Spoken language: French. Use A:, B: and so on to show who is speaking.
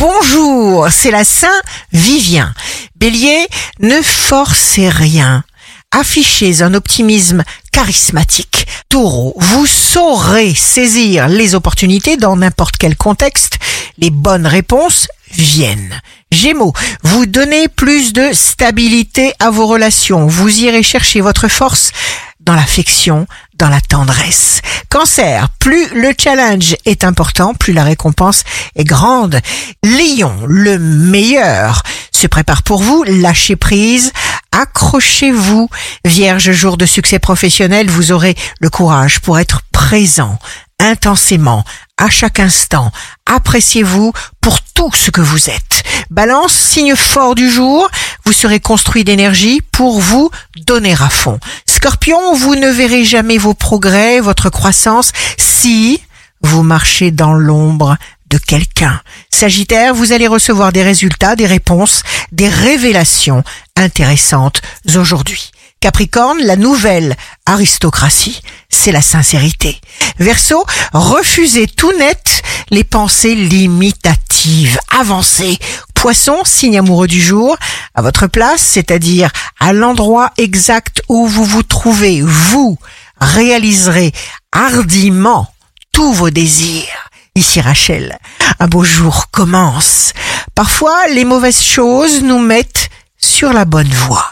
A: Bonjour, c'est la Saint Vivien. Bélier, ne forcez rien. Affichez un optimisme charismatique. Taureau, vous saurez saisir les opportunités dans n'importe quel contexte. Les bonnes réponses viennent. Gémeaux, vous donnez plus de stabilité à vos relations. Vous irez chercher votre force dans l'affection, dans la tendresse. Cancer, plus le challenge est important, plus la récompense est grande. Lion, le meilleur, se prépare pour vous, lâchez prise, accrochez-vous. Vierge, jour de succès professionnel, vous aurez le courage pour être présent, intensément, à chaque instant. Appréciez-vous pour tout ce que vous êtes. Balance, signe fort du jour, vous serez construit d'énergie pour vous donner à fond. Scorpion, vous ne verrez jamais vos progrès, votre croissance, si vous marchez dans l'ombre de quelqu'un. Sagittaire, vous allez recevoir des résultats, des réponses, des révélations intéressantes aujourd'hui. Capricorne, la nouvelle aristocratie, c'est la sincérité. Verseau, refusez tout net les pensées limitatives. Avancez. Poisson, signe amoureux du jour, à votre place, c'est-à-dire à, l'endroit exact où vous vous trouvez, vous réaliserez hardiment tous vos désirs. Ici Rachel, un beau jour commence. Parfois, les mauvaises choses nous mettent sur la bonne voie.